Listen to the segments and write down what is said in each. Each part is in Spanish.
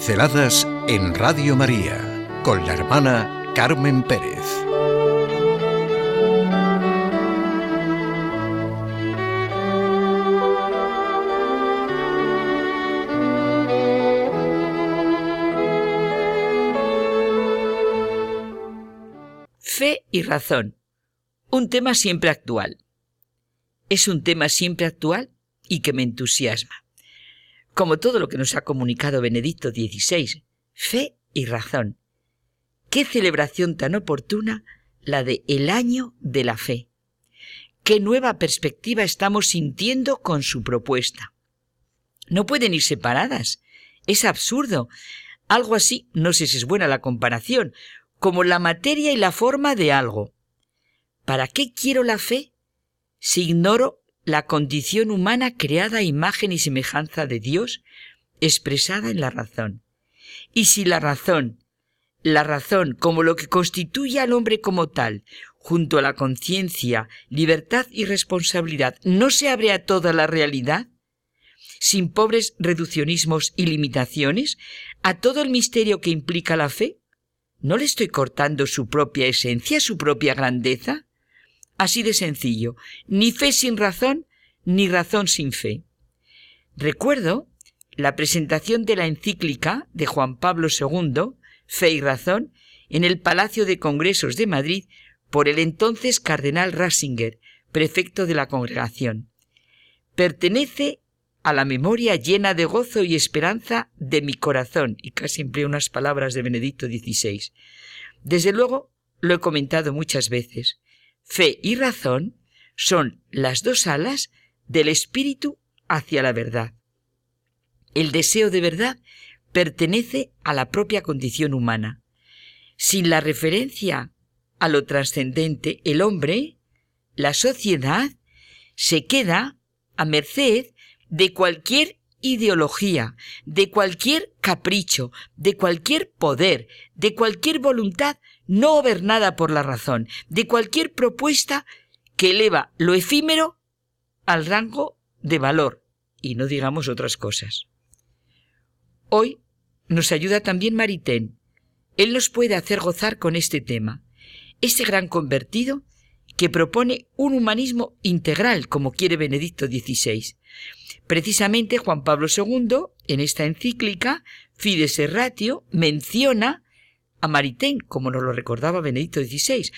Pinceladas en Radio María con la hermana Carmen Pérez. Fe y razón. Un tema siempre actual. Es un tema siempre actual y que me entusiasma como todo lo que nos ha comunicado Benedicto XVI, fe y razón. Qué celebración tan oportuna la de el año de la fe. Qué nueva perspectiva estamos sintiendo con su propuesta. No pueden ir separadas. Es absurdo. Algo así, no sé si es buena la comparación, como la materia y la forma de algo. ¿Para qué quiero la fe si ignoro la condición humana creada a imagen y semejanza de Dios, expresada en la razón. Y si la razón, la razón como lo que constituye al hombre como tal, junto a la conciencia, libertad y responsabilidad, no se abre a toda la realidad, sin pobres reduccionismos y limitaciones, a todo el misterio que implica la fe, ¿no le estoy cortando su propia esencia, su propia grandeza? Así de sencillo, ni fe sin razón, ni razón sin fe. Recuerdo la presentación de la encíclica de Juan Pablo II, Fe y Razón, en el Palacio de Congresos de Madrid por el entonces cardenal Ratzinger, prefecto de la congregación. Pertenece a la memoria llena de gozo y esperanza de mi corazón, y casi empleo unas palabras de Benedicto XVI. Desde luego, lo he comentado muchas veces. Fe y razón son las dos alas del espíritu hacia la verdad. El deseo de verdad pertenece a la propia condición humana. Sin la referencia a lo trascendente, el hombre, la sociedad, se queda a merced de cualquier ideología, de cualquier capricho, de cualquier poder, de cualquier voluntad no gobernada por la razón, de cualquier propuesta que eleva lo efímero al rango de valor, y no digamos otras cosas. Hoy nos ayuda también Maritain. Él nos puede hacer gozar con este tema, este gran convertido que propone un humanismo integral, como quiere Benedicto XVI. Precisamente Juan Pablo II, en esta encíclica, Fides Ratio, menciona a Maritain, como nos lo recordaba Benedicto XVI,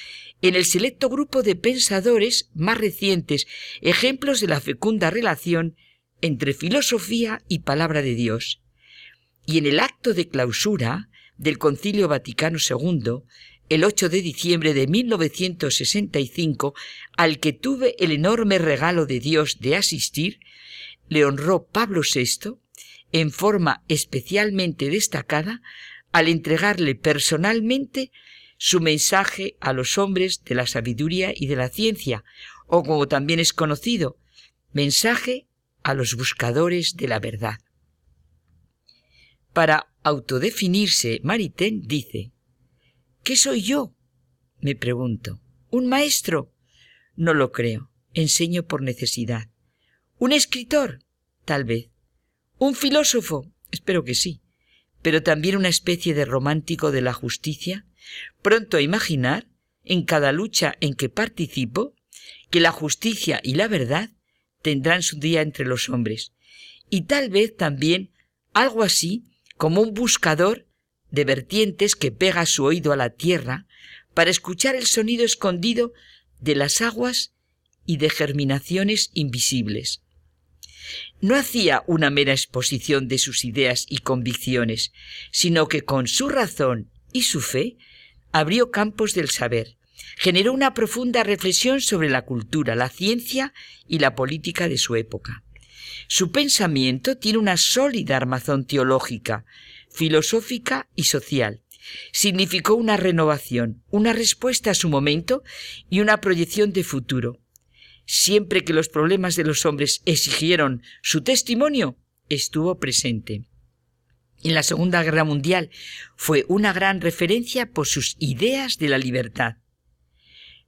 en el selecto grupo de pensadores más recientes, ejemplos de la fecunda relación entre filosofía y palabra de Dios. Y en el acto de clausura del Concilio Vaticano II, el 8 de diciembre de 1965, al que tuve el enorme regalo de Dios de asistir, le honró Pablo VI, en forma especialmente destacada, al entregarle personalmente su mensaje a los hombres de la sabiduría y de la ciencia, o como también es conocido, mensaje a los buscadores de la verdad. Para autodefinirse, Maritain dice, ¿qué soy yo? Me pregunto. ¿Un maestro? No lo creo. Enseño por necesidad. ¿Un escritor? Tal vez. ¿Un filósofo? Espero que sí pero también una especie de romántico de la justicia, pronto a imaginar, en cada lucha en que participo, que la justicia y la verdad tendrán su día entre los hombres, y tal vez también algo así como un buscador de vertientes que pega su oído a la tierra para escuchar el sonido escondido de las aguas y de germinaciones invisibles. No hacía una mera exposición de sus ideas y convicciones, sino que con su razón y su fe abrió campos del saber, generó una profunda reflexión sobre la cultura, la ciencia y la política de su época. Su pensamiento tiene una sólida armazón teológica, filosófica y social. Significó una renovación, una respuesta a su momento y una proyección de futuro siempre que los problemas de los hombres exigieron su testimonio, estuvo presente. En la Segunda Guerra Mundial fue una gran referencia por sus ideas de la libertad.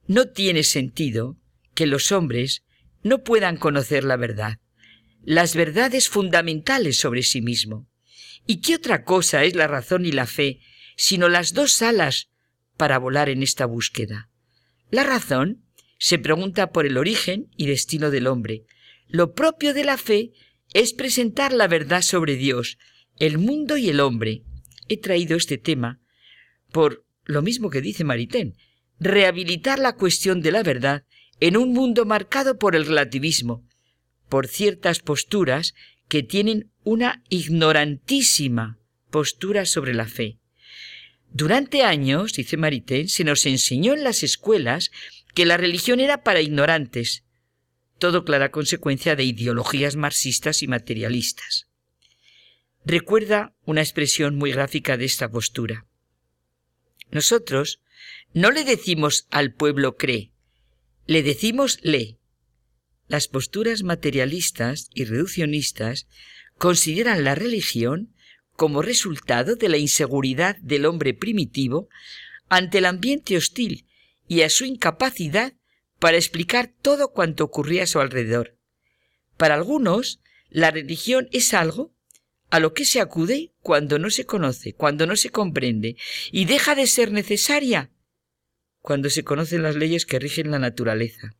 No tiene sentido que los hombres no puedan conocer la verdad, las verdades fundamentales sobre sí mismo. ¿Y qué otra cosa es la razón y la fe sino las dos alas para volar en esta búsqueda? La razón se pregunta por el origen y destino del hombre. Lo propio de la fe es presentar la verdad sobre Dios, el mundo y el hombre. He traído este tema por lo mismo que dice Maritain, rehabilitar la cuestión de la verdad en un mundo marcado por el relativismo, por ciertas posturas que tienen una ignorantísima postura sobre la fe. Durante años, dice Maritain, se nos enseñó en las escuelas que la religión era para ignorantes, todo clara consecuencia de ideologías marxistas y materialistas. Recuerda una expresión muy gráfica de esta postura. Nosotros no le decimos al pueblo cree, le decimos lee. Las posturas materialistas y reduccionistas consideran la religión como resultado de la inseguridad del hombre primitivo ante el ambiente hostil y a su incapacidad para explicar todo cuanto ocurría a su alrededor. Para algunos, la religión es algo a lo que se acude cuando no se conoce, cuando no se comprende, y deja de ser necesaria cuando se conocen las leyes que rigen la naturaleza.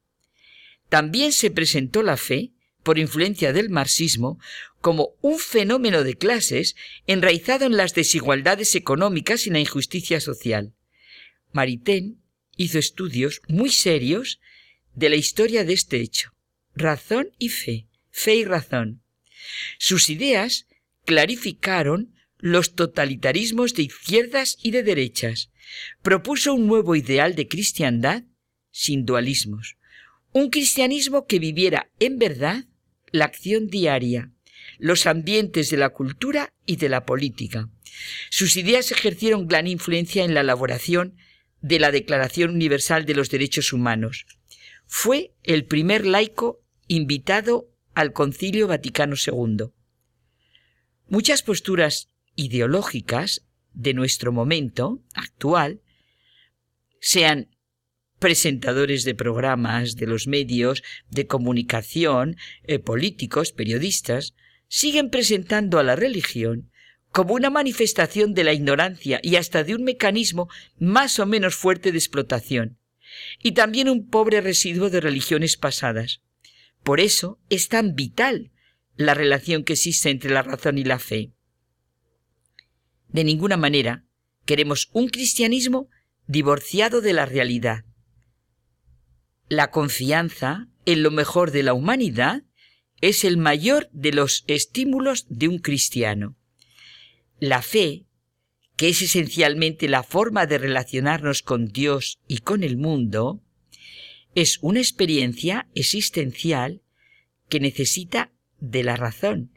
También se presentó la fe, por influencia del marxismo, como un fenómeno de clases enraizado en las desigualdades económicas y la injusticia social. Maritain hizo estudios muy serios de la historia de este hecho. Razón y fe, fe y razón. Sus ideas clarificaron los totalitarismos de izquierdas y de derechas. Propuso un nuevo ideal de cristiandad sin dualismos. Un cristianismo que viviera en verdad la acción diaria, los ambientes de la cultura y de la política. Sus ideas ejercieron gran influencia en la elaboración de la Declaración Universal de los Derechos Humanos. Fue el primer laico invitado al Concilio Vaticano II. Muchas posturas ideológicas de nuestro momento actual, sean presentadores de programas, de los medios de comunicación, eh, políticos, periodistas, siguen presentando a la religión como una manifestación de la ignorancia y hasta de un mecanismo más o menos fuerte de explotación, y también un pobre residuo de religiones pasadas. Por eso es tan vital la relación que existe entre la razón y la fe. De ninguna manera queremos un cristianismo divorciado de la realidad. La confianza en lo mejor de la humanidad es el mayor de los estímulos de un cristiano. La fe, que es esencialmente la forma de relacionarnos con Dios y con el mundo, es una experiencia existencial que necesita de la razón,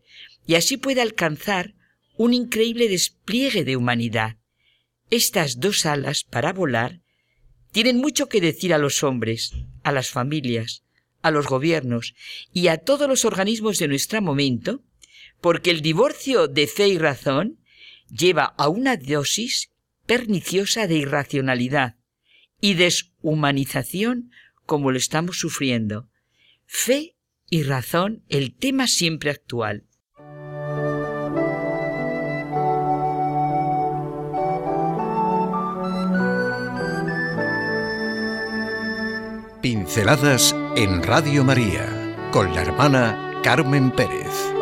y así puede alcanzar un increíble despliegue de humanidad. Estas dos alas para volar tienen mucho que decir a los hombres, a las familias, a los gobiernos y a todos los organismos de nuestro momento, porque el divorcio de fe y razón lleva a una dosis perniciosa de irracionalidad y deshumanización como lo estamos sufriendo. Fe y razón el tema siempre actual. Pinceladas en Radio María con la hermana Carmen Pérez.